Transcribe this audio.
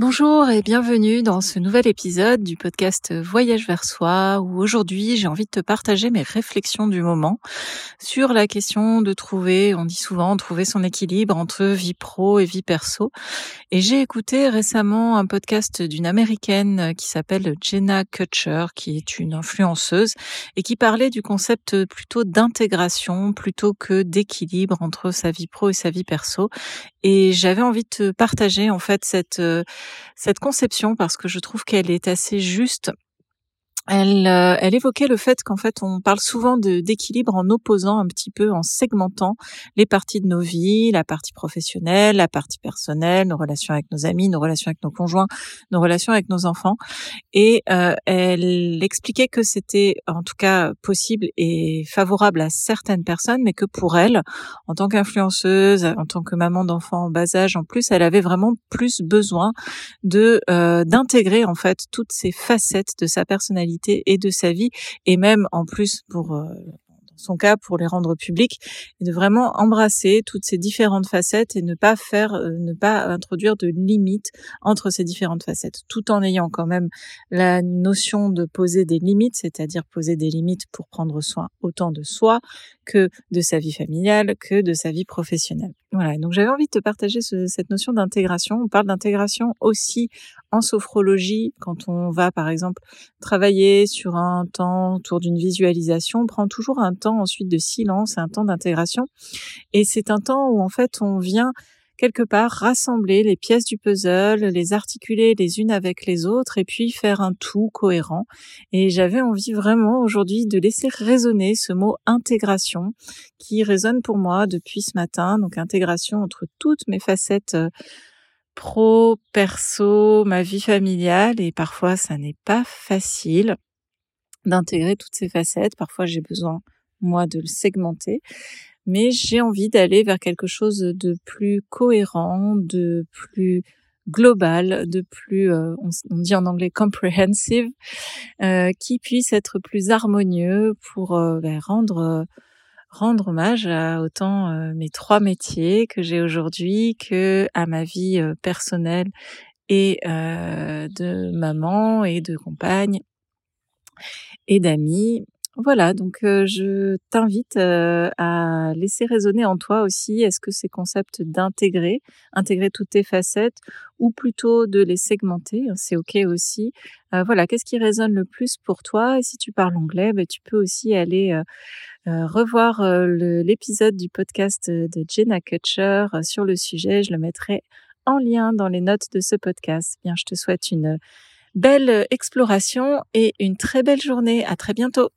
Bonjour et bienvenue dans ce nouvel épisode du podcast Voyage vers soi où aujourd'hui j'ai envie de te partager mes réflexions du moment sur la question de trouver, on dit souvent, trouver son équilibre entre vie pro et vie perso. Et j'ai écouté récemment un podcast d'une américaine qui s'appelle Jenna Kutcher qui est une influenceuse et qui parlait du concept plutôt d'intégration plutôt que d'équilibre entre sa vie pro et sa vie perso. Et j'avais envie de te partager en fait cette cette conception parce que je trouve qu'elle est assez juste elle, euh, elle évoquait le fait qu'en fait, on parle souvent d'équilibre en opposant un petit peu, en segmentant les parties de nos vies, la partie professionnelle, la partie personnelle, nos relations avec nos amis, nos relations avec nos conjoints, nos relations avec nos enfants. Et euh, elle expliquait que c'était en tout cas possible et favorable à certaines personnes, mais que pour elle, en tant qu'influenceuse, en tant que maman d'enfants en bas âge, en plus, elle avait vraiment plus besoin de euh, d'intégrer en fait toutes ces facettes de sa personnalité et de sa vie, et même en plus pour euh, son cas pour les rendre publics et de vraiment embrasser toutes ces différentes facettes et ne pas faire, euh, ne pas introduire de limites entre ces différentes facettes, tout en ayant quand même la notion de poser des limites, c'est-à-dire poser des limites pour prendre soin autant de soi que de sa vie familiale, que de sa vie professionnelle. Voilà, donc j'avais envie de te partager cette notion d'intégration. On parle d'intégration aussi en sophrologie quand on va par exemple travailler sur un temps autour d'une visualisation, on prend toujours un temps ensuite de silence, un temps d'intégration et c'est un temps où en fait on vient quelque part rassembler les pièces du puzzle, les articuler les unes avec les autres et puis faire un tout cohérent. Et j'avais envie vraiment aujourd'hui de laisser résonner ce mot intégration qui résonne pour moi depuis ce matin. Donc intégration entre toutes mes facettes euh, pro, perso, ma vie familiale et parfois ça n'est pas facile d'intégrer toutes ces facettes. Parfois j'ai besoin moi de le segmenter mais j'ai envie d'aller vers quelque chose de plus cohérent, de plus global, de plus, euh, on, dit en anglais comprehensive, euh, qui puisse être plus harmonieux pour euh, ben, rendre rendre hommage à autant mes trois métiers que j'ai aujourd'hui que à ma vie personnelle et de maman et de compagne et d'amis voilà, donc je t'invite à laisser résonner en toi aussi, est-ce que ces concepts d'intégrer, intégrer toutes tes facettes, ou plutôt de les segmenter, hein, c'est ok aussi. voilà, qu'est-ce qui résonne le plus pour toi? Et si tu parles anglais, bah, tu peux aussi aller revoir l'épisode du podcast de Jenna Kutcher sur le sujet. Je le mettrai en lien dans les notes de ce podcast. Bien, je te souhaite une belle exploration et une très belle journée. À très bientôt.